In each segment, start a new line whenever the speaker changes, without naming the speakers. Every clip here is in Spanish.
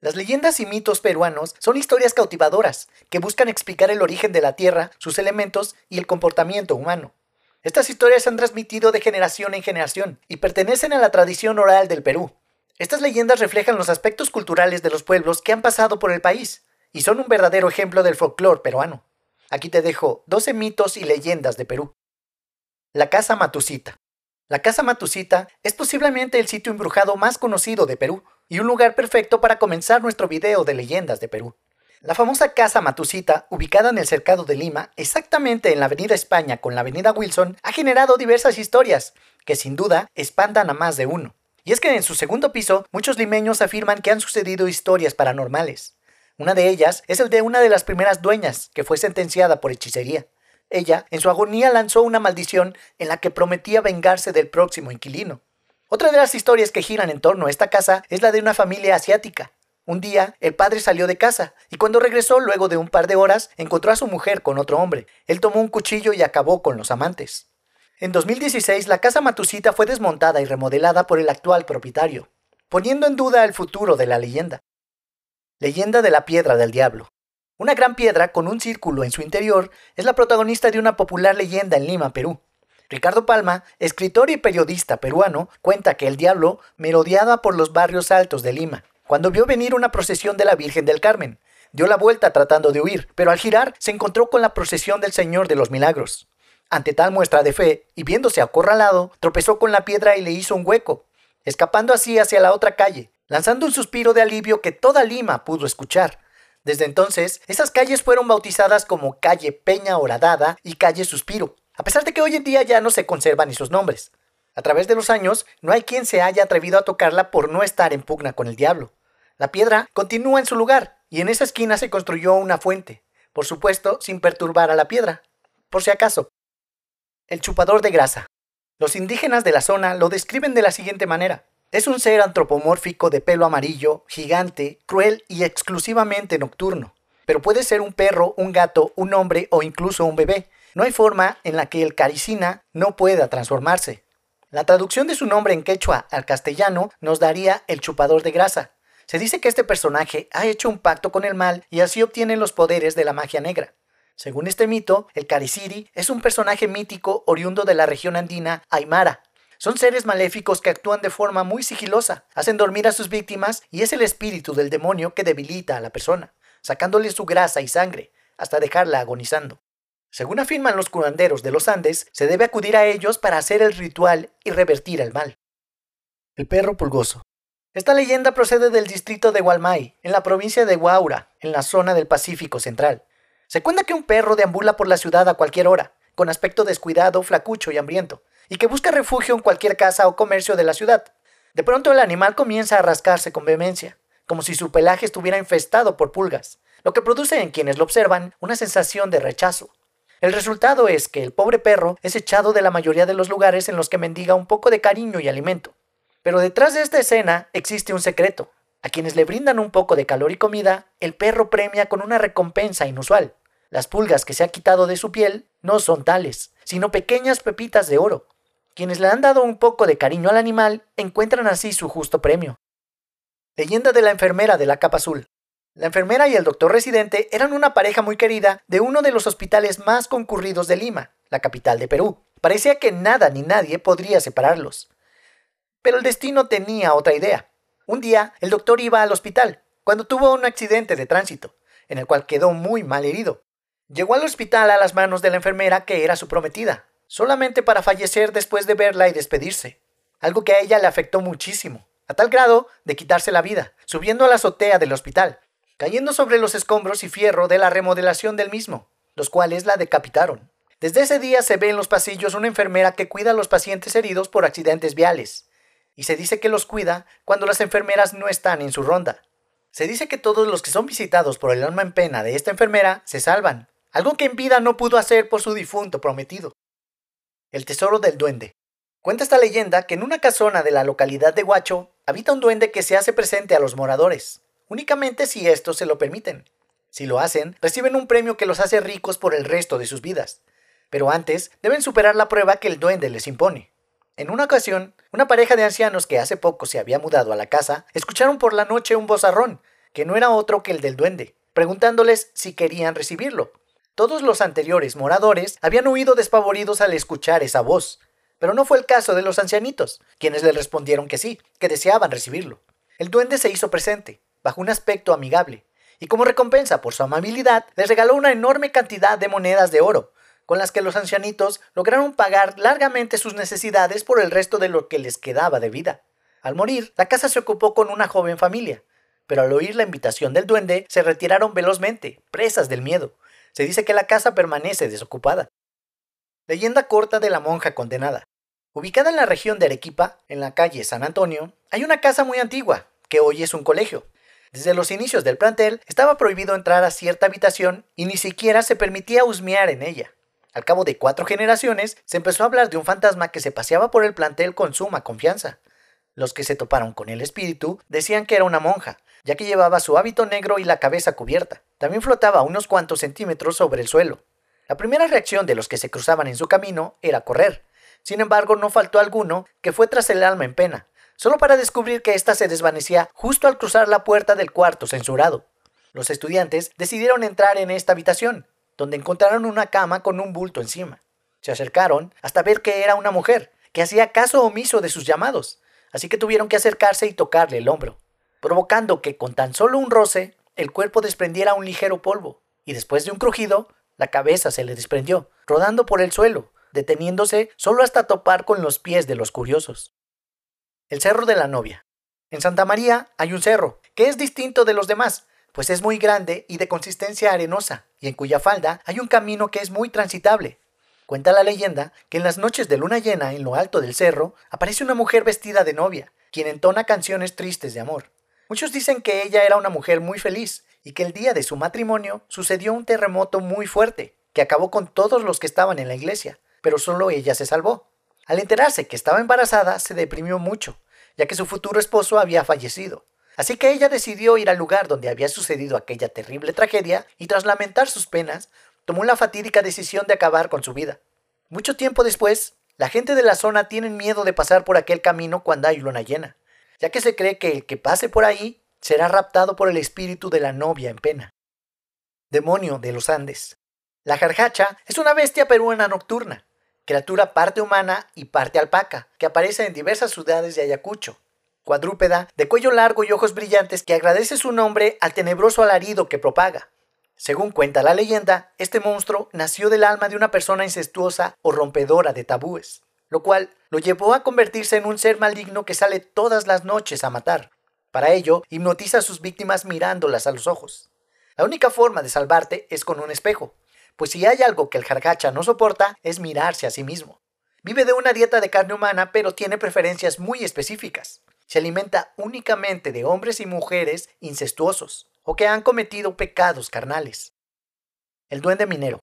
Las leyendas y mitos peruanos son historias cautivadoras que buscan explicar el origen de la Tierra, sus elementos y el comportamiento humano. Estas historias se han transmitido de generación en generación y pertenecen a la tradición oral del Perú. Estas leyendas reflejan los aspectos culturales de los pueblos que han pasado por el país y son un verdadero ejemplo del folclore peruano. Aquí te dejo 12 mitos y leyendas de Perú. La Casa Matusita. La Casa Matusita es posiblemente el sitio embrujado más conocido de Perú y un lugar perfecto para comenzar nuestro video de leyendas de Perú. La famosa Casa Matusita, ubicada en el cercado de Lima, exactamente en la Avenida España con la Avenida Wilson, ha generado diversas historias que sin duda espantan a más de uno. Y es que en su segundo piso, muchos limeños afirman que han sucedido historias paranormales. Una de ellas es el de una de las primeras dueñas, que fue sentenciada por hechicería. Ella, en su agonía, lanzó una maldición en la que prometía vengarse del próximo inquilino. Otra de las historias que giran en torno a esta casa es la de una familia asiática. Un día, el padre salió de casa y cuando regresó luego de un par de horas, encontró a su mujer con otro hombre. Él tomó un cuchillo y acabó con los amantes. En 2016, la casa Matusita fue desmontada y remodelada por el actual propietario, poniendo en duda el futuro de la leyenda. Leyenda de la Piedra del Diablo. Una gran piedra con un círculo en su interior es la protagonista de una popular leyenda en Lima, Perú. Ricardo Palma, escritor y periodista peruano, cuenta que el diablo merodeaba por los barrios altos de Lima, cuando vio venir una procesión de la Virgen del Carmen. Dio la vuelta tratando de huir, pero al girar se encontró con la procesión del Señor de los Milagros. Ante tal muestra de fe, y viéndose acorralado, tropezó con la piedra y le hizo un hueco, escapando así hacia la otra calle, lanzando un suspiro de alivio que toda Lima pudo escuchar. Desde entonces, esas calles fueron bautizadas como calle Peña Horadada y calle Suspiro, a pesar de que hoy en día ya no se conservan esos nombres. A través de los años, no hay quien se haya atrevido a tocarla por no estar en pugna con el diablo. La piedra continúa en su lugar, y en esa esquina se construyó una fuente, por supuesto sin perturbar a la piedra, por si acaso. El chupador de grasa. Los indígenas de la zona lo describen de la siguiente manera. Es un ser antropomórfico de pelo amarillo, gigante, cruel y exclusivamente nocturno. Pero puede ser un perro, un gato, un hombre o incluso un bebé, no hay forma en la que el caricina no pueda transformarse. La traducción de su nombre en quechua al castellano nos daría el chupador de grasa. Se dice que este personaje ha hecho un pacto con el mal y así obtiene los poderes de la magia negra. Según este mito, el Cariciri es un personaje mítico oriundo de la región andina Aymara. Son seres maléficos que actúan de forma muy sigilosa, hacen dormir a sus víctimas y es el espíritu del demonio que debilita a la persona, sacándole su grasa y sangre, hasta dejarla agonizando. Según afirman los curanderos de los Andes, se debe acudir a ellos para hacer el ritual y revertir el mal. El perro pulgoso. Esta leyenda procede del distrito de Gualmay, en la provincia de Huaura, en la zona del Pacífico Central. Se cuenta que un perro deambula por la ciudad a cualquier hora, con aspecto descuidado, flacucho y hambriento, y que busca refugio en cualquier casa o comercio de la ciudad. De pronto el animal comienza a rascarse con vehemencia, como si su pelaje estuviera infestado por pulgas, lo que produce en quienes lo observan una sensación de rechazo, el resultado es que el pobre perro es echado de la mayoría de los lugares en los que mendiga un poco de cariño y alimento. Pero detrás de esta escena existe un secreto. A quienes le brindan un poco de calor y comida, el perro premia con una recompensa inusual. Las pulgas que se ha quitado de su piel no son tales, sino pequeñas pepitas de oro. Quienes le han dado un poco de cariño al animal encuentran así su justo premio. Leyenda de la enfermera de la capa azul. La enfermera y el doctor residente eran una pareja muy querida de uno de los hospitales más concurridos de Lima, la capital de Perú. Parecía que nada ni nadie podría separarlos. Pero el destino tenía otra idea. Un día, el doctor iba al hospital, cuando tuvo un accidente de tránsito, en el cual quedó muy mal herido. Llegó al hospital a las manos de la enfermera que era su prometida, solamente para fallecer después de verla y despedirse, algo que a ella le afectó muchísimo, a tal grado de quitarse la vida, subiendo a la azotea del hospital, cayendo sobre los escombros y fierro de la remodelación del mismo, los cuales la decapitaron. Desde ese día se ve en los pasillos una enfermera que cuida a los pacientes heridos por accidentes viales, y se dice que los cuida cuando las enfermeras no están en su ronda. Se dice que todos los que son visitados por el alma en pena de esta enfermera se salvan, algo que en vida no pudo hacer por su difunto prometido. El tesoro del duende. Cuenta esta leyenda que en una casona de la localidad de Huacho habita un duende que se hace presente a los moradores, únicamente si estos se lo permiten. Si lo hacen, reciben un premio que los hace ricos por el resto de sus vidas. Pero antes, deben superar la prueba que el duende les impone. En una ocasión, una pareja de ancianos que hace poco se había mudado a la casa, escucharon por la noche un bozarrón que no era otro que el del duende, preguntándoles si querían recibirlo. Todos los anteriores moradores habían huido despavoridos al escuchar esa voz, pero no fue el caso de los ancianitos, quienes le respondieron que sí, que deseaban recibirlo. El duende se hizo presente, bajo un aspecto amigable, y como recompensa por su amabilidad, les regaló una enorme cantidad de monedas de oro, con las que los ancianitos lograron pagar largamente sus necesidades por el resto de lo que les quedaba de vida. Al morir, la casa se ocupó con una joven familia, pero al oír la invitación del duende, se retiraron velozmente, presas del miedo. Se dice que la casa permanece desocupada. Leyenda corta de la monja condenada. Ubicada en la región de Arequipa, en la calle San Antonio, hay una casa muy antigua, que hoy es un colegio. Desde los inicios del plantel estaba prohibido entrar a cierta habitación y ni siquiera se permitía husmear en ella. Al cabo de cuatro generaciones, se empezó a hablar de un fantasma que se paseaba por el plantel con suma confianza. Los que se toparon con el espíritu decían que era una monja, ya que llevaba su hábito negro y la cabeza cubierta. También flotaba unos cuantos centímetros sobre el suelo. La primera reacción de los que se cruzaban en su camino era correr. Sin embargo, no faltó alguno que fue tras el alma en pena, solo para descubrir que ésta se desvanecía justo al cruzar la puerta del cuarto censurado. Los estudiantes decidieron entrar en esta habitación, donde encontraron una cama con un bulto encima. Se acercaron hasta ver que era una mujer, que hacía caso omiso de sus llamados así que tuvieron que acercarse y tocarle el hombro, provocando que con tan solo un roce el cuerpo desprendiera un ligero polvo, y después de un crujido, la cabeza se le desprendió, rodando por el suelo, deteniéndose solo hasta topar con los pies de los curiosos. El Cerro de la Novia. En Santa María hay un cerro, que es distinto de los demás, pues es muy grande y de consistencia arenosa, y en cuya falda hay un camino que es muy transitable, Cuenta la leyenda que en las noches de luna llena en lo alto del cerro aparece una mujer vestida de novia, quien entona canciones tristes de amor. Muchos dicen que ella era una mujer muy feliz y que el día de su matrimonio sucedió un terremoto muy fuerte, que acabó con todos los que estaban en la iglesia, pero solo ella se salvó. Al enterarse que estaba embarazada, se deprimió mucho, ya que su futuro esposo había fallecido. Así que ella decidió ir al lugar donde había sucedido aquella terrible tragedia y tras lamentar sus penas, tomó la fatídica decisión de acabar con su vida. Mucho tiempo después, la gente de la zona tiene miedo de pasar por aquel camino cuando hay luna llena, ya que se cree que el que pase por ahí será raptado por el espíritu de la novia en pena. Demonio de los Andes. La jarjacha es una bestia peruana nocturna, criatura parte humana y parte alpaca, que aparece en diversas ciudades de Ayacucho. Cuadrúpeda, de cuello largo y ojos brillantes que agradece su nombre al tenebroso alarido que propaga. Según cuenta la leyenda, este monstruo nació del alma de una persona incestuosa o rompedora de tabúes, lo cual lo llevó a convertirse en un ser maligno que sale todas las noches a matar. Para ello, hipnotiza a sus víctimas mirándolas a los ojos. La única forma de salvarte es con un espejo, pues si hay algo que el jargacha no soporta es mirarse a sí mismo. Vive de una dieta de carne humana, pero tiene preferencias muy específicas. Se alimenta únicamente de hombres y mujeres incestuosos o que han cometido pecados carnales. El duende minero.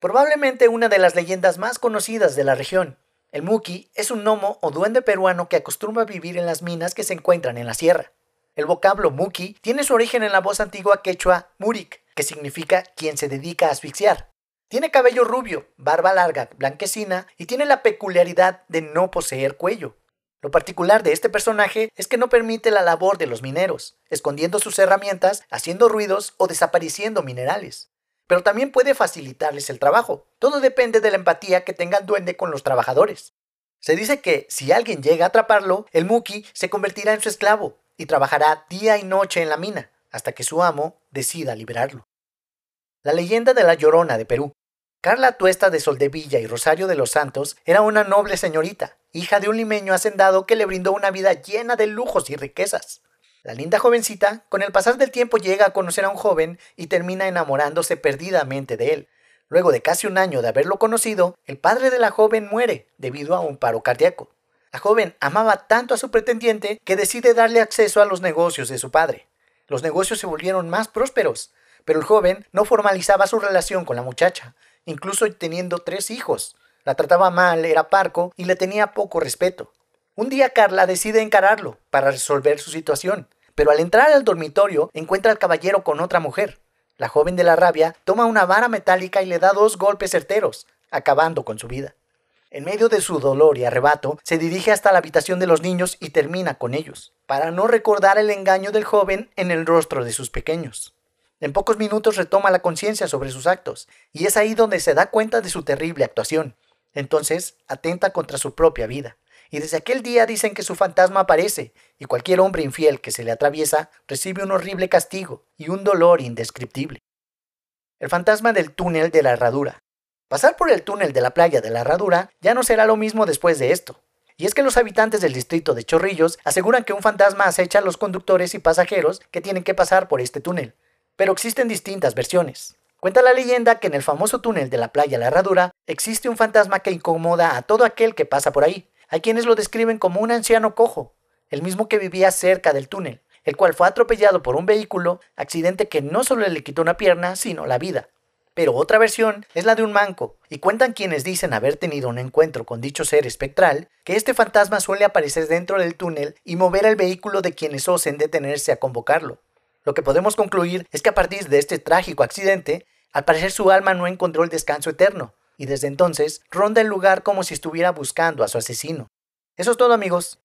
Probablemente una de las leyendas más conocidas de la región. El muki es un gnomo o duende peruano que acostumbra vivir en las minas que se encuentran en la sierra. El vocablo muki tiene su origen en la voz antigua quechua murik, que significa quien se dedica a asfixiar. Tiene cabello rubio, barba larga, blanquecina y tiene la peculiaridad de no poseer cuello. Lo particular de este personaje es que no permite la labor de los mineros, escondiendo sus herramientas, haciendo ruidos o desapareciendo minerales. Pero también puede facilitarles el trabajo. Todo depende de la empatía que tenga el duende con los trabajadores. Se dice que si alguien llega a atraparlo, el Muki se convertirá en su esclavo y trabajará día y noche en la mina hasta que su amo decida liberarlo. La leyenda de la Llorona de Perú. Carla Tuesta de Soldevilla y Rosario de los Santos era una noble señorita, hija de un limeño hacendado que le brindó una vida llena de lujos y riquezas. La linda jovencita, con el pasar del tiempo, llega a conocer a un joven y termina enamorándose perdidamente de él. Luego de casi un año de haberlo conocido, el padre de la joven muere debido a un paro cardíaco. La joven amaba tanto a su pretendiente que decide darle acceso a los negocios de su padre. Los negocios se volvieron más prósperos, pero el joven no formalizaba su relación con la muchacha, incluso teniendo tres hijos. La trataba mal, era parco y le tenía poco respeto. Un día Carla decide encararlo para resolver su situación, pero al entrar al dormitorio encuentra al caballero con otra mujer. La joven de la rabia toma una vara metálica y le da dos golpes certeros, acabando con su vida. En medio de su dolor y arrebato, se dirige hasta la habitación de los niños y termina con ellos, para no recordar el engaño del joven en el rostro de sus pequeños. En pocos minutos retoma la conciencia sobre sus actos, y es ahí donde se da cuenta de su terrible actuación. Entonces, atenta contra su propia vida. Y desde aquel día dicen que su fantasma aparece, y cualquier hombre infiel que se le atraviesa recibe un horrible castigo y un dolor indescriptible. El fantasma del túnel de la herradura. Pasar por el túnel de la playa de la Herradura ya no será lo mismo después de esto. Y es que los habitantes del distrito de Chorrillos aseguran que un fantasma acecha a los conductores y pasajeros que tienen que pasar por este túnel. Pero existen distintas versiones. Cuenta la leyenda que en el famoso túnel de la playa La Herradura existe un fantasma que incomoda a todo aquel que pasa por ahí. Hay quienes lo describen como un anciano cojo, el mismo que vivía cerca del túnel, el cual fue atropellado por un vehículo, accidente que no solo le quitó una pierna, sino la vida. Pero otra versión es la de un manco, y cuentan quienes dicen haber tenido un encuentro con dicho ser espectral, que este fantasma suele aparecer dentro del túnel y mover el vehículo de quienes osen detenerse a convocarlo. Lo que podemos concluir es que a partir de este trágico accidente, al parecer su alma no encontró el descanso eterno, y desde entonces ronda el lugar como si estuviera buscando a su asesino. Eso es todo amigos,